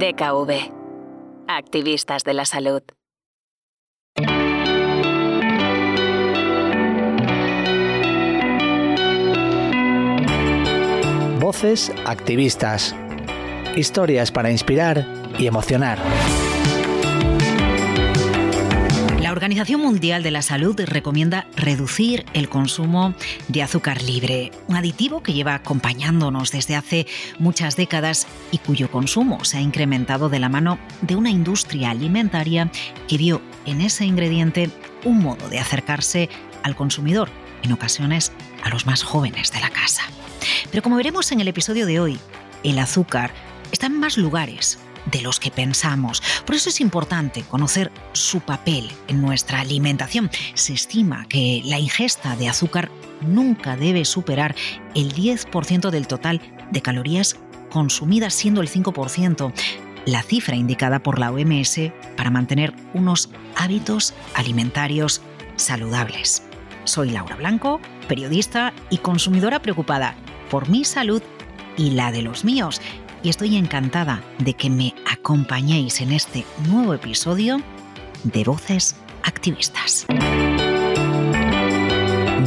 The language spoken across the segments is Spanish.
DKV. Activistas de la salud. Voces activistas. Historias para inspirar y emocionar. Organización Mundial de la Salud recomienda reducir el consumo de azúcar libre, un aditivo que lleva acompañándonos desde hace muchas décadas y cuyo consumo se ha incrementado de la mano de una industria alimentaria que vio en ese ingrediente un modo de acercarse al consumidor, en ocasiones a los más jóvenes de la casa. Pero como veremos en el episodio de hoy, el azúcar está en más lugares de los que pensamos. Por eso es importante conocer su papel en nuestra alimentación. Se estima que la ingesta de azúcar nunca debe superar el 10% del total de calorías consumidas, siendo el 5% la cifra indicada por la OMS para mantener unos hábitos alimentarios saludables. Soy Laura Blanco, periodista y consumidora preocupada por mi salud y la de los míos. Y estoy encantada de que me acompañéis en este nuevo episodio de Voces Activistas.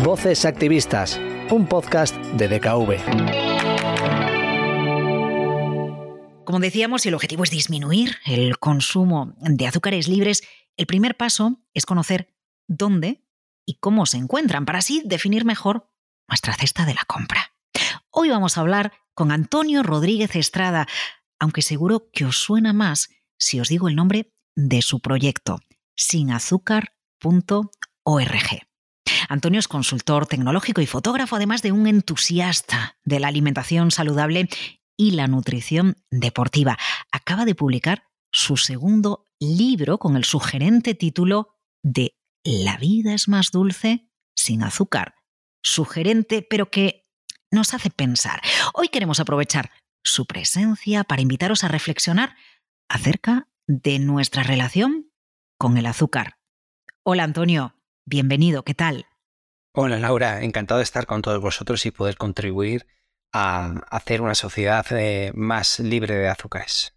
Voces Activistas, un podcast de DKV. Como decíamos, si el objetivo es disminuir el consumo de azúcares libres, el primer paso es conocer dónde y cómo se encuentran para así definir mejor nuestra cesta de la compra. Hoy vamos a hablar con Antonio Rodríguez Estrada, aunque seguro que os suena más si os digo el nombre de su proyecto, sinazúcar.org. Antonio es consultor tecnológico y fotógrafo, además de un entusiasta de la alimentación saludable y la nutrición deportiva. Acaba de publicar su segundo libro con el sugerente título de La vida es más dulce sin azúcar. Sugerente, pero que nos hace pensar. Hoy queremos aprovechar su presencia para invitaros a reflexionar acerca de nuestra relación con el azúcar. Hola Antonio, bienvenido, ¿qué tal? Hola Laura, encantado de estar con todos vosotros y poder contribuir a hacer una sociedad eh, más libre de azúcares.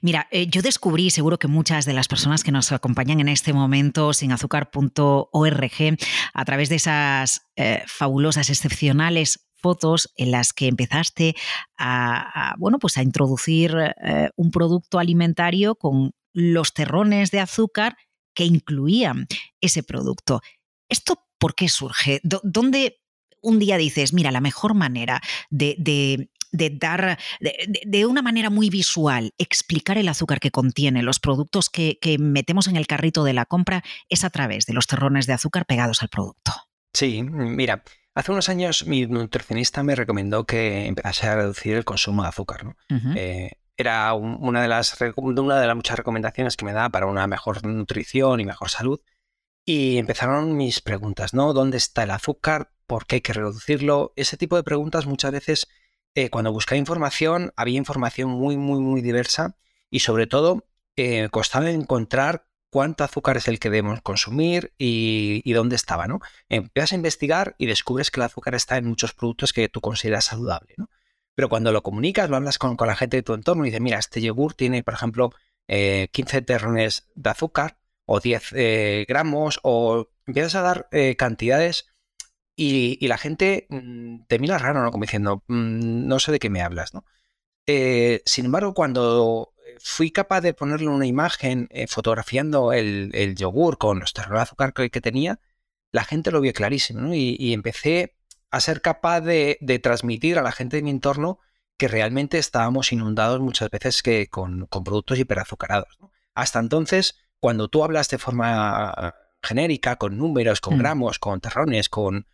Mira, eh, yo descubrí, seguro que muchas de las personas que nos acompañan en este momento, sinazúcar.org, a través de esas eh, fabulosas, excepcionales fotos en las que empezaste a, bueno, pues a introducir eh, un producto alimentario con los terrones de azúcar que incluían ese producto. ¿Esto por qué surge? ¿Dónde un día dices, mira, la mejor manera de, dar de, una manera muy visual, explicar el azúcar que contiene los productos que, que, metemos en el carrito de la compra es a través de los terrones de azúcar pegados al producto. Sí, mira, Hace unos años mi nutricionista me recomendó que empezase a reducir el consumo de azúcar. ¿no? Eh, era una, de las, una de las muchas recomendaciones que me da para una mejor nutrición y mejor salud. Y empezaron mis preguntas, ¿no? ¿Dónde está el azúcar? ¿Por qué hay que reducirlo? Ese tipo de preguntas muchas veces, eh, cuando buscaba información, había información muy, muy, muy diversa y sobre todo eh, costaba encontrar cuánto azúcar es el que debemos consumir y, dónde estaba, ¿no? Empiezas a investigar y descubres que el azúcar está en muchos productos que tú consideras saludable, ¿no? Pero cuando lo comunicas, lo hablas con, la gente de tu entorno y dices, mira, este yogur tiene, por ejemplo, 15 eh, terrones de azúcar o 10 eh, gramos o empiezas a dar eh, cantidades y, la gente mm, te mira raro, ¿no? Como diciendo, mm, no sé de qué me hablas, ¿no? sin embargo, cuando fui capaz de ponerle una imagen eh, fotografiando el, yogur con los terrones de azúcar que, tenía, la gente lo vio clarísimo, y, empecé a ser capaz de, transmitir a la gente de mi entorno que realmente estábamos inundados muchas veces que con, productos hiperazucarados. Hasta entonces, cuando tú hablas de forma genérica, con números, con mm. gramos, con terrones, con...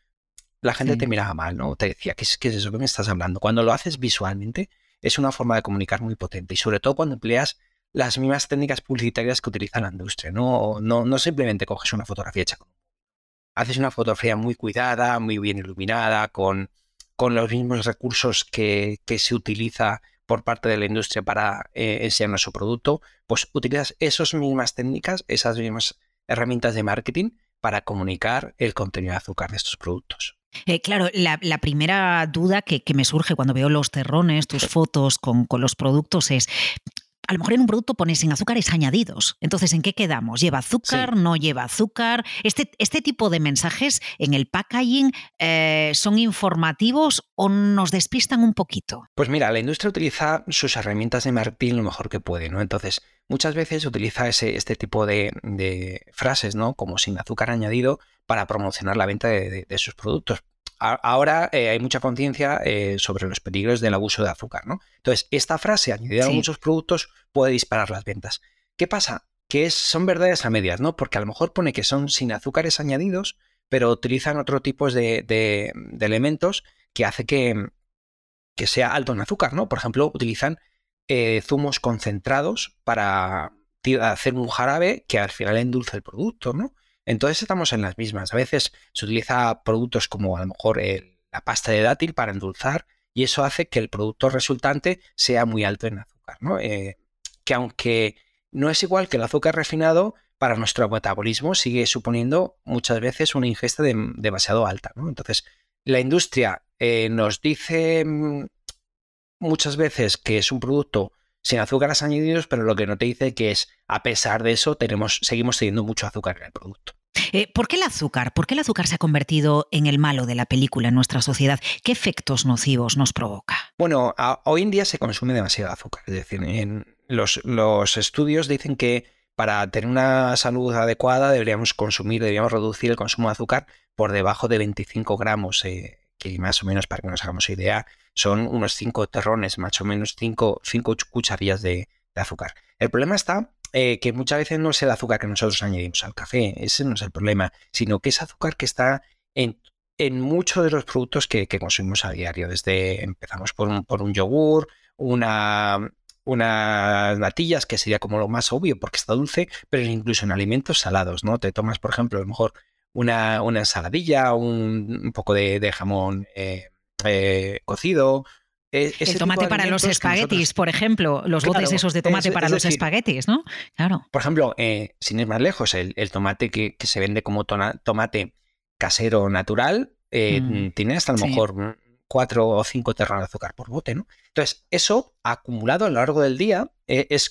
La gente te miraba mal, ¿no? Te decía, ¿qué es, ¿qué es eso que me estás hablando? Cuando lo haces visualmente, es una forma de comunicar muy potente y sobre todo cuando empleas las mismas técnicas publicitarias que utiliza la industria. No, no, no simplemente coges una fotografía hecha con Haces una fotografía muy cuidada, muy bien iluminada, con, con los mismos recursos que, se utiliza por parte de la industria para eh, enseñar su producto, pues utilizas esas mismas técnicas, esas mismas herramientas de marketing para comunicar el contenido de azúcar de estos productos. Eh, claro, la, primera duda que, me surge cuando veo los terrones, tus fotos con, los productos es, a lo mejor en un producto pone sin azúcares añadidos. Entonces, ¿en qué quedamos? ¿Lleva azúcar? ¿No lleva azúcar? Este, este tipo de mensajes en el packaging eh, son informativos o nos despistan un poquito. Pues mira, la industria utiliza sus herramientas de marketing lo mejor que puede, ¿no? Entonces, muchas veces utiliza ese, este tipo de, frases, ¿no? Como sin azúcar añadido para promocionar la venta de, sus productos. ahora eh, hay mucha conciencia eh, sobre los peligros del abuso de azúcar, ¿no? Entonces, esta frase añadida a muchos productos puede disparar las ventas. ¿Qué pasa? Que son verdades a medias, ¿no? Porque a lo mejor pone que son sin azúcares añadidos, pero utilizan otro tipo de, elementos que hace que, que sea alto en azúcar, ¿no? Por ejemplo, utilizan eh, zumos concentrados para hacer un jarabe que al final endulce el producto, ¿no? Entonces estamos en las mismas. A veces se utiliza productos como a lo mejor la pasta de dátil para endulzar y eso hace que el producto resultante sea muy alto en azúcar, ¿no? Eh, que aunque no es igual que el azúcar refinado, para nuestro metabolismo sigue suponiendo muchas veces una ingesta demasiado alta, ¿no? Entonces, la industria eh, nos dice mm, muchas veces que es un producto sin azúcares añadidos, pero lo que no te dice que es, a pesar de eso, tenemos, seguimos teniendo mucho azúcar en el producto. Eh, ¿Por qué el azúcar? ¿Por qué el azúcar se ha convertido en el malo de la película en nuestra sociedad? ¿Qué efectos nocivos nos provoca? Bueno, hoy en día se consume demasiado azúcar. Es decir, en los, los estudios dicen que para tener una salud adecuada deberíamos consumir, deberíamos reducir el consumo de azúcar por debajo de 25 gramos, eh, que más o menos para que nos hagamos idea, son unos 5 terrones, más o menos 5, cucharillas de, azúcar. El problema está eh, que muchas veces no es el azúcar que nosotros añadimos al café, ese no es el problema, sino que es azúcar que está en, en muchos de los productos que, consumimos a diario. Desde empezamos por un, por un yogur, una, unas natillas, que sería como lo más obvio porque está dulce, pero incluso en alimentos salados, ¿no? Te tomas, por ejemplo, a lo mejor una, una ensaladilla, un, poco de, jamón eh, eh, cocido. E, el tomate para los espaguetis, por ejemplo, los botes esos de tomate para los espaguetis, ¿no? Claro. Por ejemplo, eh, sin ir más lejos, el, tomate que, se vende como tomate casero natural mm, tiene hasta a lo mejor 4 o 5 terranos de azúcar por bote, ¿no? Entonces, eso acumulado a lo largo del día eh, es,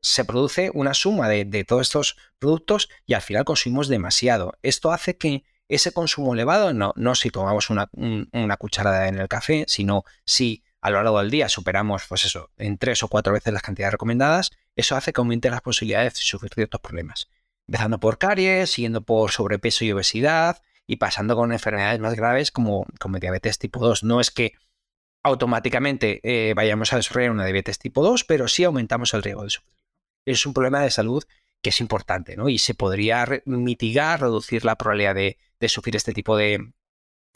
se produce una suma de, todos estos productos y al final consumimos demasiado. Esto hace que ese consumo elevado, no, no si tomamos una, una cucharada en el café, sino si a lo largo del día superamos, pues eso, en tres o cuatro veces las cantidades recomendadas, eso hace que aumente las posibilidades de sufrir ciertos problemas. Empezando por caries, siguiendo por sobrepeso y obesidad, y pasando con enfermedades más graves como, como diabetes tipo 2. No es que automáticamente eh, vayamos a desarrollar una diabetes tipo 2, pero sí aumentamos el riesgo de sufrir. Es un problema de salud que es importante, ¿no? Y se podría mitigar, reducir la probabilidad de, sufrir este tipo de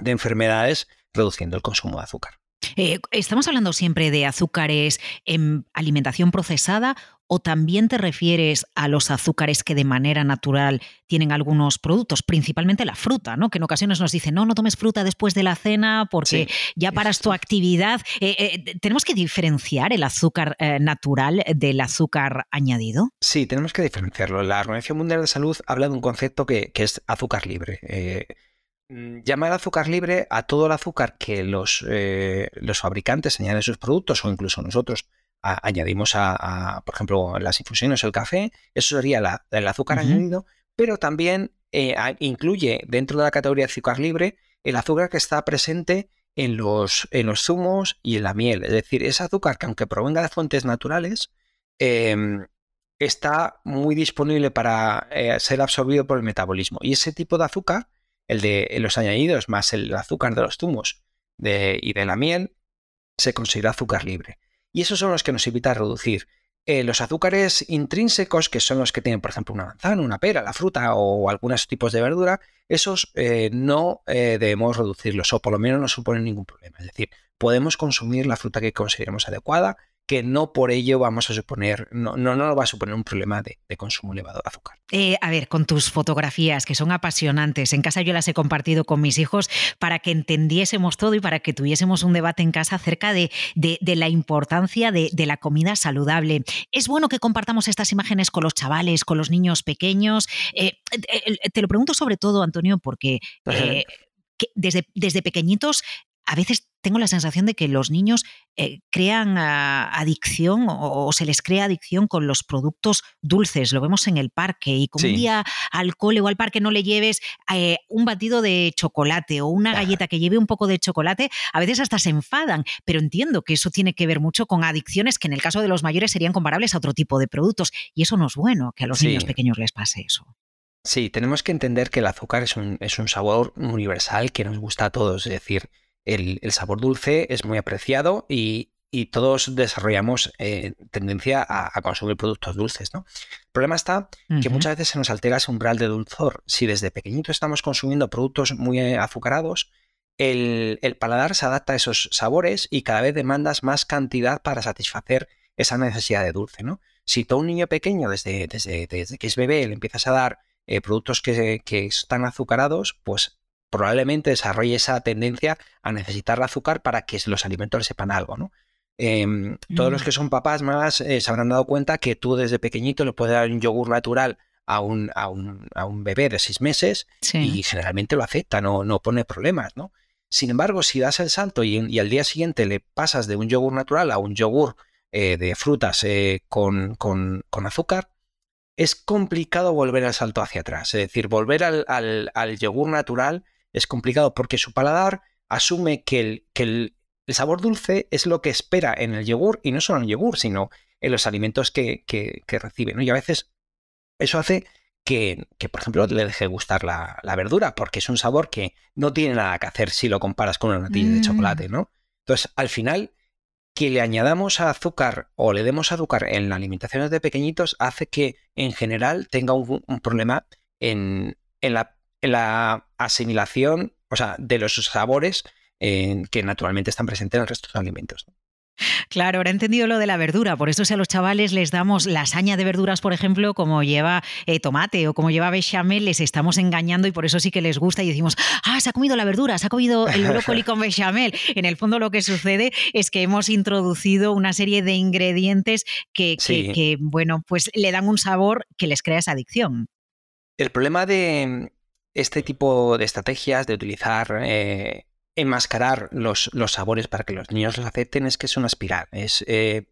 enfermedades reduciendo el consumo de azúcar. Eh, ¿Estamos hablando siempre de azúcares en alimentación procesada o también te refieres a los azúcares que de manera natural tienen algunos productos, principalmente la fruta, ¿no? Que en ocasiones nos dicen, no, no tomes fruta después de la cena porque ya paras tu actividad. Eh, eh, ¿Tenemos que diferenciar el azúcar natural del azúcar añadido? Sí, tenemos que diferenciarlo. La Organización Mundial de Salud habla de un concepto que, que es azúcar libre. Mm, llamar azúcar libre a todo el azúcar que los, eh, los fabricantes añaden a sus productos o incluso nosotros añadimos a, por ejemplo, las infusiones o el café, eso sería el azúcar añadido, pero también eh, incluye dentro de la categoría de azúcar libre el azúcar que está presente en los, en los zumos y en la miel. Es decir, ese azúcar que aunque provenga de fuentes naturales, em, está muy disponible para eh, ser absorbido por el metabolismo. Y ese tipo de azúcar el de los añadidos más el azúcar de los zumos y de la miel, se considera azúcar libre. Y esos son los que nos evita reducir. Eh, los azúcares intrínsecos, que son los que tienen, por ejemplo, una manzana, una pera, la fruta o algunos tipos de verdura, esos eh, no eh, debemos reducirlos o por lo menos no suponen ningún problema. Es decir, podemos consumir la fruta que consideremos adecuada que no por ello vamos a suponer, no, no, no va a suponer un problema de, consumo elevado de azúcar. Eh, a ver, con tus fotografías, que son apasionantes, en casa yo las he compartido con mis hijos para que entendiésemos todo y para que tuviésemos un debate en casa acerca de, la importancia de, la comida saludable. Es bueno que compartamos estas imágenes con los chavales, con los niños pequeños. Eh, eh, te lo pregunto sobre todo, Antonio, porque... desde, desde pequeñitos a veces tengo la sensación de que los niños eh, crean ah, adicción o, se les crea adicción con los productos dulces. Lo vemos en el parque y como un día al cole o al parque no le lleves eh, un batido de chocolate o una galleta que lleve un poco de chocolate, a veces hasta se enfadan. Pero entiendo que eso tiene que ver mucho con adicciones que en el caso de los mayores serían comparables a otro tipo de productos. Y eso no es bueno que a los niños pequeños les pase eso. Sí, tenemos que entender que el azúcar es un, es un sabor universal que nos gusta a todos. Es decir, el, sabor dulce es muy apreciado y, todos desarrollamos eh, tendencia a, consumir productos dulces. ¿no? El problema está que muchas veces se nos altera ese umbral de dulzor. Si desde pequeñito estamos consumiendo productos muy eh, azucarados, el, paladar se adapta a esos sabores y cada vez demandas más cantidad para satisfacer esa necesidad de dulce. ¿no? Si tú a un niño pequeño, desde, desde, desde que es bebé, le empiezas a dar eh, productos que, están azucarados, pues probablemente desarrolle esa tendencia a necesitar el azúcar para que los alimentos le sepan algo, ¿no? Em, todos los mm. que son papás más eh, se habrán dado cuenta que tú desde pequeñito le puedes dar un yogur natural a un, a un, bebé de seis meses y generalmente lo acepta, no, no pone problemas, ¿no? Sin embargo, si das el salto y, al día siguiente le pasas de un yogur natural a un yogur eh, de frutas con, con, con, azúcar, es complicado volver al salto hacia atrás. Es decir, volver al, yogur natural es complicado porque su paladar asume que, el, que el, sabor dulce es lo que espera en el yogur y no solo en el yogur, sino en los alimentos que, recibe. Y a veces eso hace que, por ejemplo, le deje gustar la, verdura porque es un sabor que no tiene nada que hacer si lo comparas con una natilla de mm. chocolate, ¿no? Entonces, al final, que le añadamos azúcar o le demos azúcar en la alimentación de pequeñitos hace que en general tenga un, problema en, la, asimilación, o sea, de los sabores que naturalmente están presentes en el resto de los alimentos. Claro, ahora he entendido lo de la verdura. Por eso si a los chavales les damos lasaña de verduras, por ejemplo, como lleva eh, tomate o como lleva bechamel, les estamos engañando y por eso sí que les gusta y decimos, ah, se ha comido la verdura, se ha comido el brócoli con bechamel. En el fondo lo que sucede es que hemos introducido una serie de ingredientes que, bueno, pues le dan un sabor que les crea esa adicción. El problema de este tipo de estrategias, de utilizar eh, enmascarar los, los, sabores para que los niños los acepten es que es una espiral. Es, eh,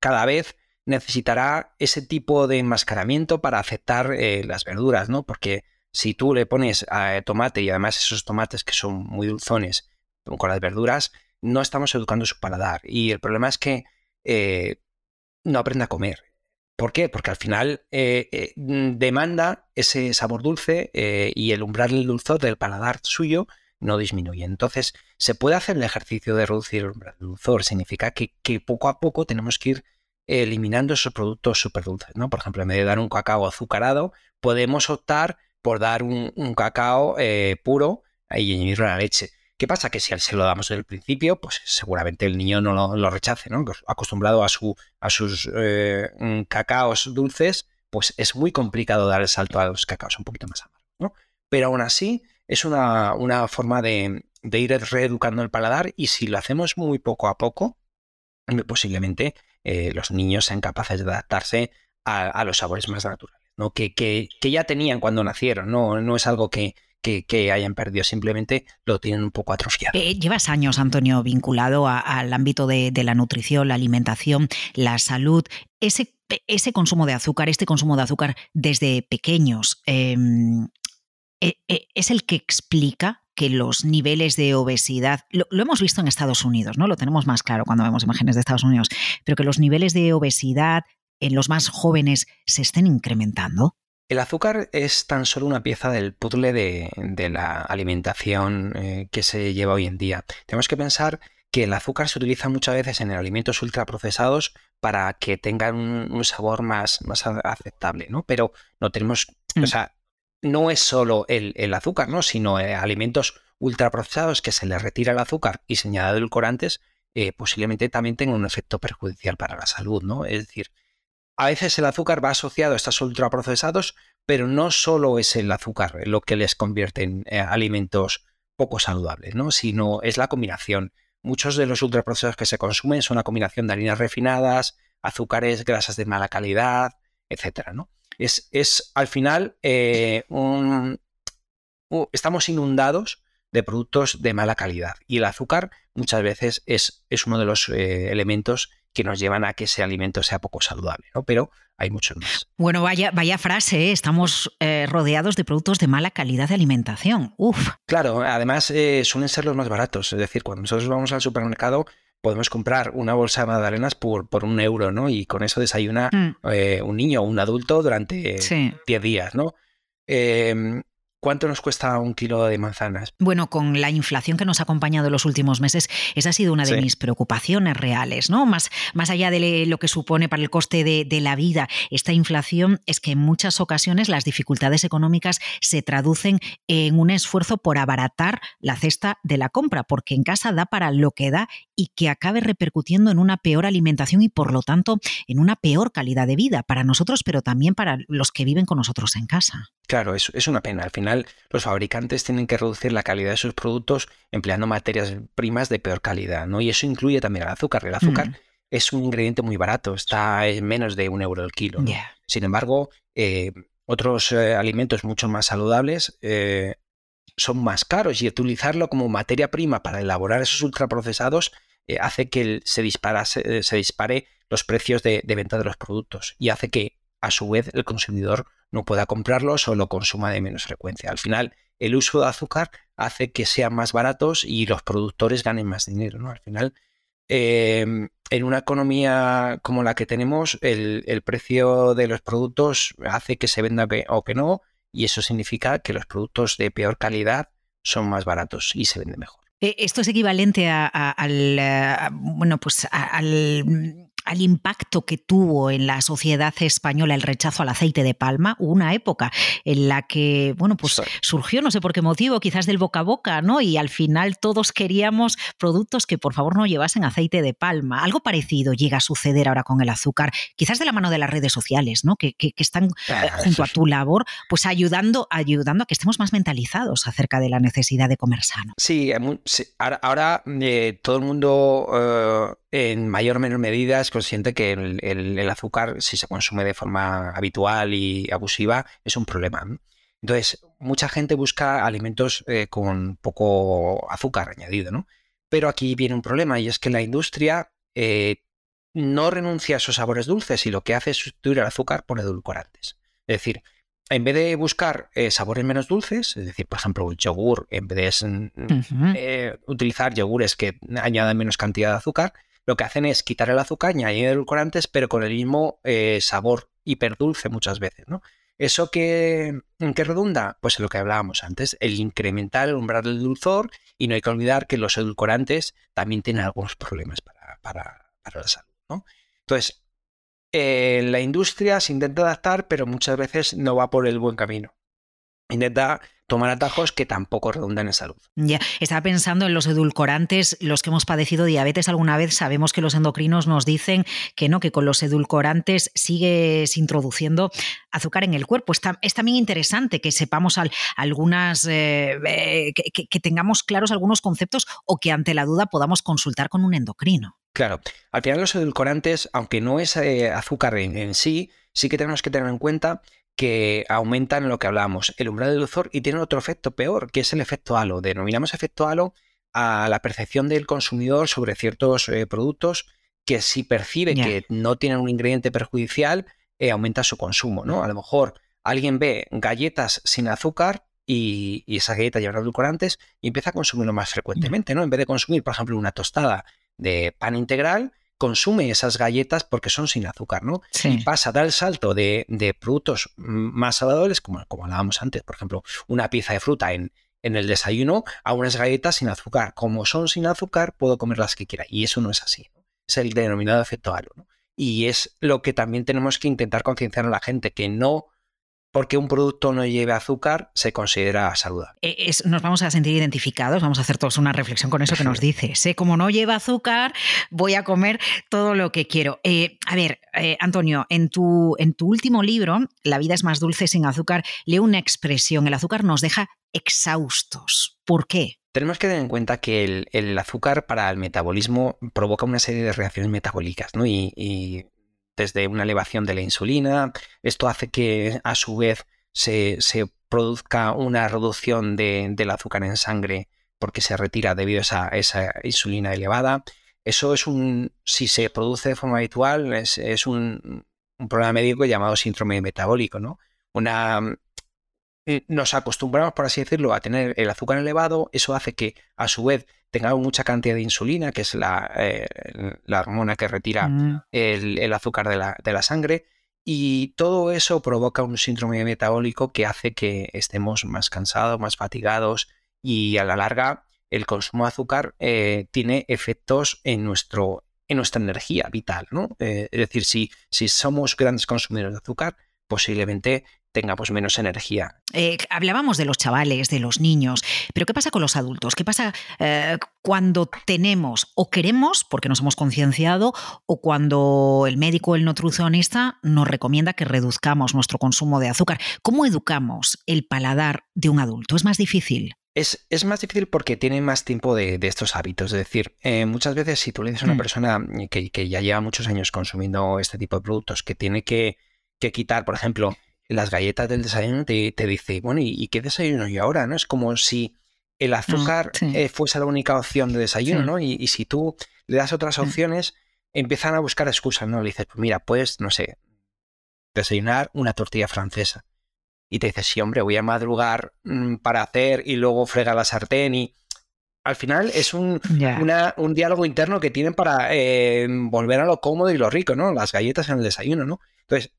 cada vez necesitará ese tipo de enmascaramiento para aceptar eh, las verduras, ¿no? Porque si tú le pones eh, tomate y además esos tomates que son muy dulzones con las verduras, no estamos educando su paladar. Y el problema es que no aprende a comer. ¿Por qué? Porque al final demanda ese sabor dulce y el umbral del dulzor del paladar suyo no disminuye. Entonces, se puede hacer el ejercicio de reducir el dulzor. Significa que, poco a poco tenemos que ir eliminando esos productos súper dulces. ¿no? Por ejemplo, en vez de dar un cacao azucarado, podemos optar por dar un, cacao eh, puro y añadirlo a la leche. ¿Qué pasa? Que si se lo damos desde el principio, pues seguramente el niño no lo, rechace, ¿no? Pues, acostumbrado a, su, a sus eh, mm, cacaos dulces, pues es muy complicado dar el salto a los cacaos un poquito más amargos, ¿no? Pero aún así, es una, forma de, ir reeducando el paladar y si lo hacemos muy poco a poco, posiblemente eh, los niños sean capaces de adaptarse a, los sabores más naturales, ¿no? Que, que, ya tenían cuando nacieron, no, no es algo que, que, hayan perdido, simplemente lo tienen un poco atrofiado. Eh, llevas años, Antonio, vinculado al ámbito de, la nutrición, la alimentación, la salud. Ese, consumo de azúcar, este consumo de azúcar desde pequeños, em, eh, eh, es el que explica que los niveles de obesidad, lo, hemos visto en Estados Unidos, ¿no? Lo tenemos más claro cuando vemos imágenes de Estados Unidos, pero que los niveles de obesidad en los más jóvenes se estén incrementando. El azúcar es tan solo una pieza del puzzle de, la alimentación eh, que se lleva hoy en día. Tenemos que pensar que el azúcar se utiliza muchas veces en alimentos ultraprocesados para que tengan un, sabor más, más aceptable, ¿no? Pero no tenemos, o mm. sea, no es solo el, azúcar, ¿no? sino eh, alimentos ultraprocesados que se les retira el azúcar y se añade edulcorantes, eh, posiblemente también tengan un efecto perjudicial para la salud. ¿no? Es decir, a veces el azúcar va asociado a estos ultraprocesados, pero no solo es el azúcar lo que les convierte en eh, alimentos poco saludables, ¿no? sino es la combinación. Muchos de los ultraprocesados que se consumen son una combinación de harinas refinadas, azúcares, grasas de mala calidad, etcétera, ¿no? es, al final eh, estamos inundados de productos de mala calidad. Y el azúcar muchas veces es, es uno de los eh, elementos que nos llevan a que ese alimento sea poco saludable, ¿no? Pero hay muchos más. Bueno, vaya, vaya frase, ¿eh? estamos eh, rodeados de productos de mala calidad de alimentación. Uf. Claro, además eh, suelen ser los más baratos. Es decir, cuando nosotros vamos al supermercado, podemos comprar una bolsa de magdalenas por, por un euro, ¿no? Y con eso desayuna mm. un niño o un adulto durante 10 días, ¿no? ¿Cuánto nos cuesta un kilo de manzanas? Bueno, con la inflación que nos ha acompañado en los últimos meses, esa ha sido una de mis preocupaciones reales, ¿no? Más, más allá de lo que supone para el coste de, de, la vida, esta inflación es que en muchas ocasiones las dificultades económicas se traducen en un esfuerzo por abaratar la cesta de la compra, porque en casa da para lo que da y que acabe repercutiendo en una peor alimentación y por lo tanto en una peor calidad de vida para nosotros, pero también para los que viven con nosotros en casa. Claro, es, es una pena. Al final, los fabricantes tienen que reducir la calidad de sus productos empleando materias primas de peor calidad, ¿no? Y eso incluye también el azúcar. El azúcar mm. es un ingrediente muy barato, está en menos de un euro el kilo. Sin embargo, eh, otros eh, alimentos mucho más saludables eh, son más caros y utilizarlo como materia prima para elaborar esos ultraprocesados hace que se, se, dispare los precios de venta de los productos y hace que a su vez el consumidor no pueda comprarlos o lo consuma de menos frecuencia. Al final, el uso de azúcar hace que sean más baratos y los productores ganen más dinero. ¿no? Al final, em, en una economía como la que tenemos, el, precio de los productos hace que se venda o que no, y eso significa que los productos de peor calidad son más baratos y se venden mejor. Eh, esto es equivalente al, eh, bueno, pues al al impacto que tuvo en la sociedad española el rechazo al aceite de palma, hubo una época en la que, bueno, pues surgió, no sé por qué motivo, quizás del boca a boca, ¿no? Y al final todos queríamos productos que por favor no llevasen aceite de palma. Algo parecido llega a suceder ahora con el azúcar, quizás de la mano de las redes sociales, ¿no? Que, están eh, ah, junto a tu labor, pues ayudando, ayudando a que estemos más mentalizados acerca de la necesidad de comer sano. Sí, ahora, eh, todo el mundo eh, en mayor o menor medida es consciente que el, azúcar, si se consume de forma habitual y abusiva, es un problema. Entonces, mucha gente busca alimentos eh, con poco azúcar añadido, ¿no? Pero aquí viene un problema y es que la industria eh, no renuncia a esos sabores dulces y lo que hace es sustituir el azúcar por edulcorantes. Es decir, en vez de buscar eh, sabores menos dulces, es decir, por ejemplo, el yogur, en vez de utilizar yogures que añadan menos cantidad de azúcar, lo que hacen es quitar el azúcar, añadir edulcorantes, pero con el mismo eh, sabor hiperdulce muchas veces, ¿no? ¿Eso que, en qué redunda? Pues en lo que hablábamos antes, el incrementar el umbral del dulzor y no hay que olvidar que los edulcorantes también tienen algunos problemas para, para, la salud, ¿no? Entonces, eh, la industria se intenta adaptar, pero muchas veces no va por el buen camino. Intenta tomar atajos que tampoco redundan en salud. Ya, estaba pensando en los edulcorantes, los que hemos padecido diabetes alguna vez, sabemos que los endocrinos nos dicen que no, que con los edulcorantes sigues introduciendo azúcar en el cuerpo. es también interesante que sepamos algunas, eh, eh, que, tengamos claros algunos conceptos o que ante la duda podamos consultar con un endocrino. Claro, al final los edulcorantes, aunque no es eh, azúcar en sí, sí que tenemos que tener en cuenta que aumentan lo que hablábamos, el umbral del dulzor y tienen otro efecto peor, que es el efecto halo. Denominamos efecto halo a la percepción del consumidor sobre ciertos eh, productos que si percibe que no tienen un ingrediente perjudicial, eh, aumenta su consumo, ¿no? A lo mejor alguien ve galletas sin azúcar y, y esas galletas llevan edulcorantes y empieza a consumirlo más frecuentemente, ¿no? En vez de consumir, por ejemplo, una tostada de pan integral, consume esas galletas porque son sin azúcar, ¿no? Y pasa, da el salto de, productos más saludables, como, como hablábamos antes, por ejemplo, una pieza de fruta en, en el desayuno, a unas galletas sin azúcar. Como son sin azúcar, puedo comer las que quiera. Y eso no es así. Es el denominado efecto halo. ¿no? Y es lo que también tenemos que intentar concienciar a la gente, que no porque un producto no lleve azúcar se considera saludable. Eh, nos vamos a sentir identificados, vamos a hacer todos una reflexión con eso que nos dice. Sé como no lleva azúcar, voy a comer todo lo que quiero. Eh, a ver, eh, Antonio, en tu, en tu último libro, La vida es más dulce sin azúcar, leo una expresión, el azúcar nos deja exhaustos. ¿Por qué? Tenemos que tener en cuenta que el, azúcar para el metabolismo provoca una serie de reacciones metabólicas, ¿no? y desde una elevación de la insulina. Esto hace que a su vez se, produzca una reducción del azúcar en sangre porque se retira debido a esa, insulina elevada. Eso es un, si se produce de forma habitual, es, un, problema médico llamado síndrome metabólico, ¿no? Una, eh, nos acostumbramos, por así decirlo, a tener el azúcar elevado, eso hace que a su vez tengamos mucha cantidad de insulina, que es la, eh, hormona que retira mm. el, azúcar de la, de la sangre, y todo eso provoca un síndrome metabólico que hace que estemos más cansados, más fatigados y a la larga el consumo de azúcar eh, tiene efectos en, nuestro, en nuestra energía vital. ¿no? Eh, es decir, si, si somos grandes consumidores de azúcar, posiblemente tengamos menos energía. Eh, hablábamos de los chavales, de los niños, pero ¿qué pasa con los adultos? ¿Qué pasa eh, cuando tenemos o queremos, porque nos hemos concienciado, o cuando el médico o el nutricionista nos recomienda que reduzcamos nuestro consumo de azúcar? ¿Cómo educamos el paladar de un adulto? ¿Es más difícil? Es, es, más difícil porque tiene más tiempo de, estos hábitos. Es decir, eh, muchas veces si tú le dices a una mm. persona que, que, ya lleva muchos años consumiendo este tipo de productos, que tiene que, que quitar, por ejemplo, las galletas del desayuno te, te dice, bueno, ¿y, qué desayuno yo ahora? ¿no? Es como si el mm, azúcar eh, fuese la única opción de desayuno, ¿no? Y, si tú le das otras opciones, empiezan a buscar excusas, ¿no? Le dices, pues mira, puedes, no sé, desayunar una tortilla francesa. Y te dices, sí, hombre, voy a madrugar mm, para hacer y luego frega la sartén y... Al final es un, un diálogo interno que tienen para eh, volver a lo cómodo y lo rico, ¿no? Las galletas en el desayuno, ¿no? Entonces,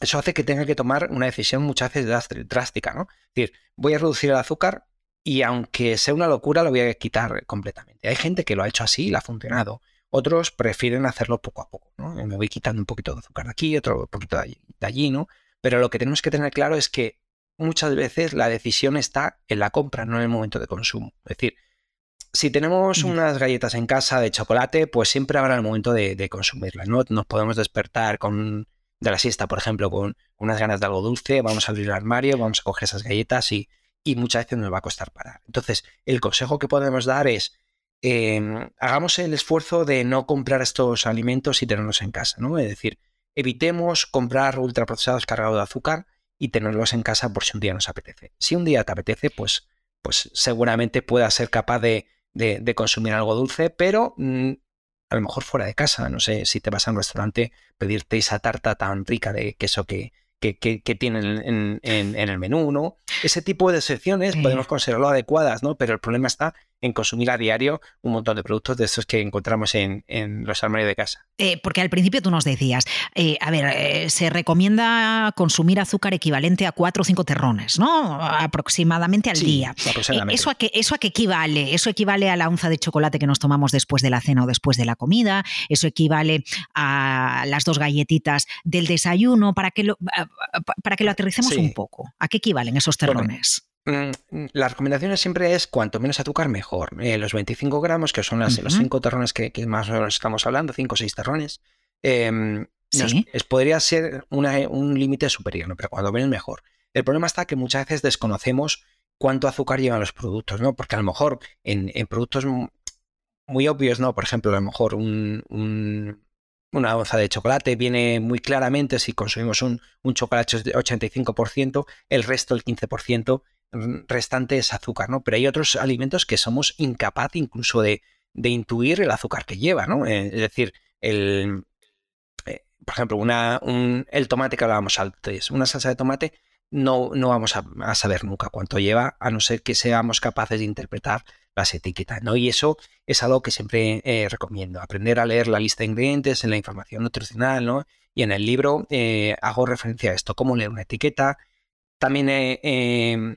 eso hace que tenga que tomar una decisión muchas veces drástica, ¿no? Es decir, voy a reducir el azúcar y aunque sea una locura, lo voy a quitar completamente. Hay gente que lo ha hecho así y le ha funcionado. Otros prefieren hacerlo poco a poco, ¿no? Me voy quitando un poquito de azúcar de aquí, otro poquito de allí, ¿no? Pero lo que tenemos que tener claro es que muchas veces la decisión está en la compra, no en el momento de consumo. Es decir, si tenemos unas galletas en casa de chocolate, pues siempre habrá el momento de, de consumirlas, ¿no? Nos podemos despertar con de la siesta, por ejemplo, con unas ganas de algo dulce, vamos a abrir el armario, vamos a coger esas galletas y, y muchas veces nos va a costar parar. Entonces, el consejo que podemos dar es, em, hagamos el esfuerzo de no comprar estos alimentos y tenerlos en casa, ¿no? Es decir, evitemos comprar ultraprocesados cargados de azúcar y tenerlos en casa por si un día nos apetece. Si un día te apetece, pues, pues seguramente puedas ser capaz de, de, consumir algo dulce, pero mm, a lo mejor fuera de casa, no sé, si te vas a un restaurante, pedirte esa tarta tan rica de queso que, que, que, tienen en, el menú, ¿no? Ese tipo de secciones podemos considerarlo adecuadas, ¿no? Pero el problema está en consumir a diario un montón de productos de estos que encontramos en, los armarios de casa. Eh, porque al principio tú nos decías, eh, a ver, eh, se recomienda consumir azúcar equivalente a cuatro o cinco terrones, ¿no? Aproximadamente al día. ¿Eso, a qué, ¿Eso a qué equivale? ¿Eso equivale a la onza de chocolate que nos tomamos después de la cena o después de la comida? ¿Eso equivale a las dos galletitas del desayuno? Para que lo, para que lo aterricemos un poco. ¿A qué equivalen esos terrones? La recomendación siempre es cuanto menos azúcar mejor. Eh, los 25 gramos, que son las, los 5 terrones que, más o menos estamos hablando, 5 o 6 terrones, em, podría ser un límite superior, pero cuando menos mejor. El problema está que muchas veces desconocemos cuánto azúcar llevan los productos, ¿no? Porque a lo mejor en, productos muy obvios, ¿no? Por ejemplo, a lo mejor un una onza de chocolate viene muy claramente si consumimos un, un chocolate de 85%, el resto, el 15% restante es azúcar, ¿no? Pero hay otros alimentos que somos incapaces incluso de, de intuir el azúcar que lleva, ¿no? Eh, es decir, el, eh, por ejemplo, una, un, el tomate que hablábamos antes, una salsa de tomate, no, no vamos a, saber nunca cuánto lleva, a no ser que seamos capaces de interpretar las etiquetas, ¿no? Y eso es algo que siempre eh, recomiendo, aprender a leer la lista de ingredientes en la información nutricional, ¿no? Y en el libro hago referencia a esto, cómo leer una etiqueta, también em,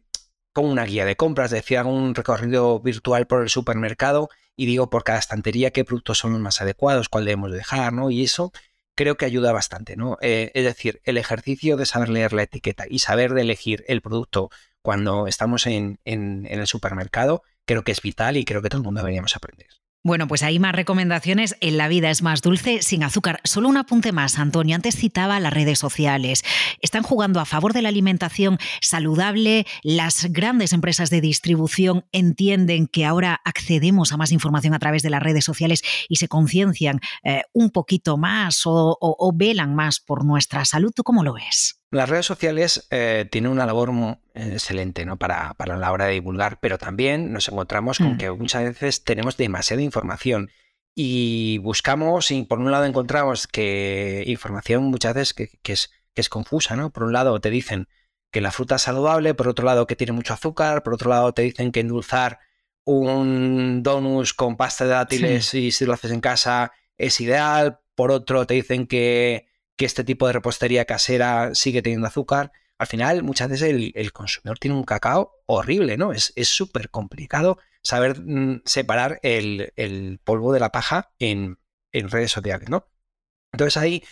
con una guía de compras, hago un recorrido virtual por el supermercado y digo por cada estantería qué productos son los más adecuados, cuál debemos dejar, ¿no? Y eso creo que ayuda bastante, ¿no? Eh, es decir, el ejercicio de saber leer la etiqueta y saber de elegir el producto cuando estamos en, en el supermercado, creo que es vital y creo que todo el mundo deberíamos aprender. Bueno, pues hay más recomendaciones. En la vida es más dulce sin azúcar. Solo un apunte más, Antonio. Antes citaba las redes sociales. Están jugando a favor de la alimentación saludable. Las grandes empresas de distribución entienden que ahora accedemos a más información a través de las redes sociales y se conciencian eh, un poquito más o, o velan más por nuestra salud. ¿Tú cómo lo ves? Las redes sociales eh, tienen una labor excelente ¿no? para, para, la hora de divulgar, pero también nos encontramos con mm. que muchas veces tenemos demasiada información y buscamos y por un lado encontramos que información muchas veces que, es, que es confusa, ¿no? Por un lado te dicen que la fruta es saludable, por otro lado que tiene mucho azúcar, por otro lado te dicen que endulzar un donus con pasta de dátiles y si lo haces en casa es ideal, por otro te dicen que que este tipo de repostería casera sigue teniendo azúcar. Al final, muchas veces el, consumidor tiene un cacao horrible, ¿no? Es súper complicado saber mm, separar el, polvo de la paja en, redes sociales, ¿no? Entonces ahí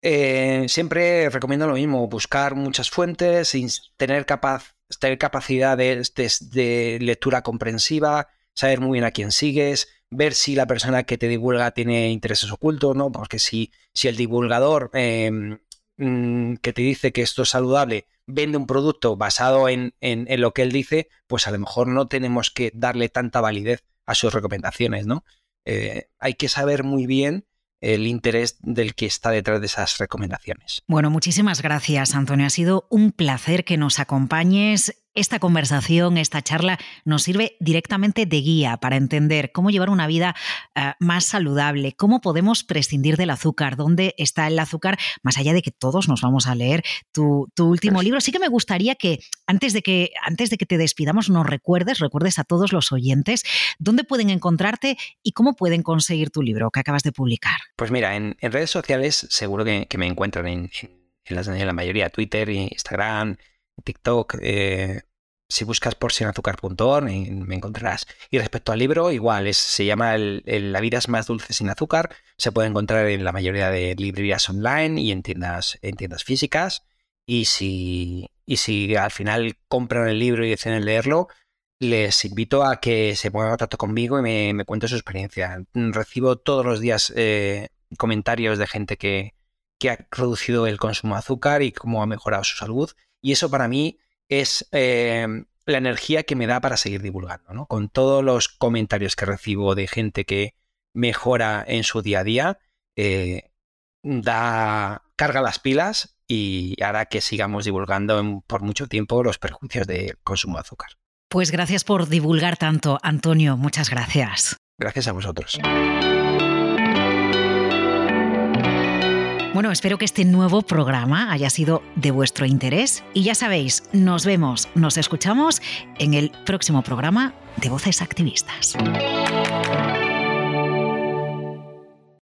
eh, siempre recomiendo lo mismo, buscar muchas fuentes, tener, capaz, tener capacidad de, de lectura comprensiva, saber muy bien a quién sigues, ver si la persona que te divulga tiene intereses ocultos, ¿no? Porque si, si el divulgador em, mm, que te dice que esto es saludable vende un producto basado en, en, lo que él dice, pues a lo mejor no tenemos que darle tanta validez a sus recomendaciones, ¿no? Eh, hay que saber muy bien el interés del que está detrás de esas recomendaciones. Bueno, muchísimas gracias, Antonio. Ha sido un placer que nos acompañes esta conversación, esta charla, nos sirve directamente de guía para entender cómo llevar una vida eh, más saludable, cómo podemos prescindir del azúcar, dónde está el azúcar, más allá de que todos nos vamos a leer tu, último pues libro. Sí que me gustaría que antes de que antes de que te despidamos nos recuerdes, recuerdes a todos los oyentes dónde pueden encontrarte y cómo pueden conseguir tu libro que acabas de publicar. Pues mira, en, redes sociales seguro que, me encuentran en, en la mayoría, Twitter, Instagram, TikTok, eh, si buscas por sinazúcar.org me encontrarás. Y respecto al libro, igual, se llama La vida es más dulce sin azúcar. Se puede encontrar en la mayoría de librerías online y en tiendas, en tiendas físicas. Y si, y si al final compran el libro y deciden leerlo, les invito a que se pongan en contacto conmigo y me, me cuenten su experiencia. Recibo todos los días eh, comentarios de gente que, que ha reducido el consumo de azúcar y cómo ha mejorado su salud. Y eso para mí es em, la energía que me da para seguir divulgando, ¿no? Con todos los comentarios que recibo de gente que mejora en su día a día, eh, da, carga las pilas y hará que sigamos divulgando por mucho tiempo los perjuicios del consumo de azúcar. Pues gracias por divulgar tanto, Antonio. Muchas gracias. Gracias a vosotros. Bueno, espero que este nuevo programa haya sido de vuestro interés y ya sabéis, nos vemos, nos escuchamos en el próximo programa de Voces Activistas.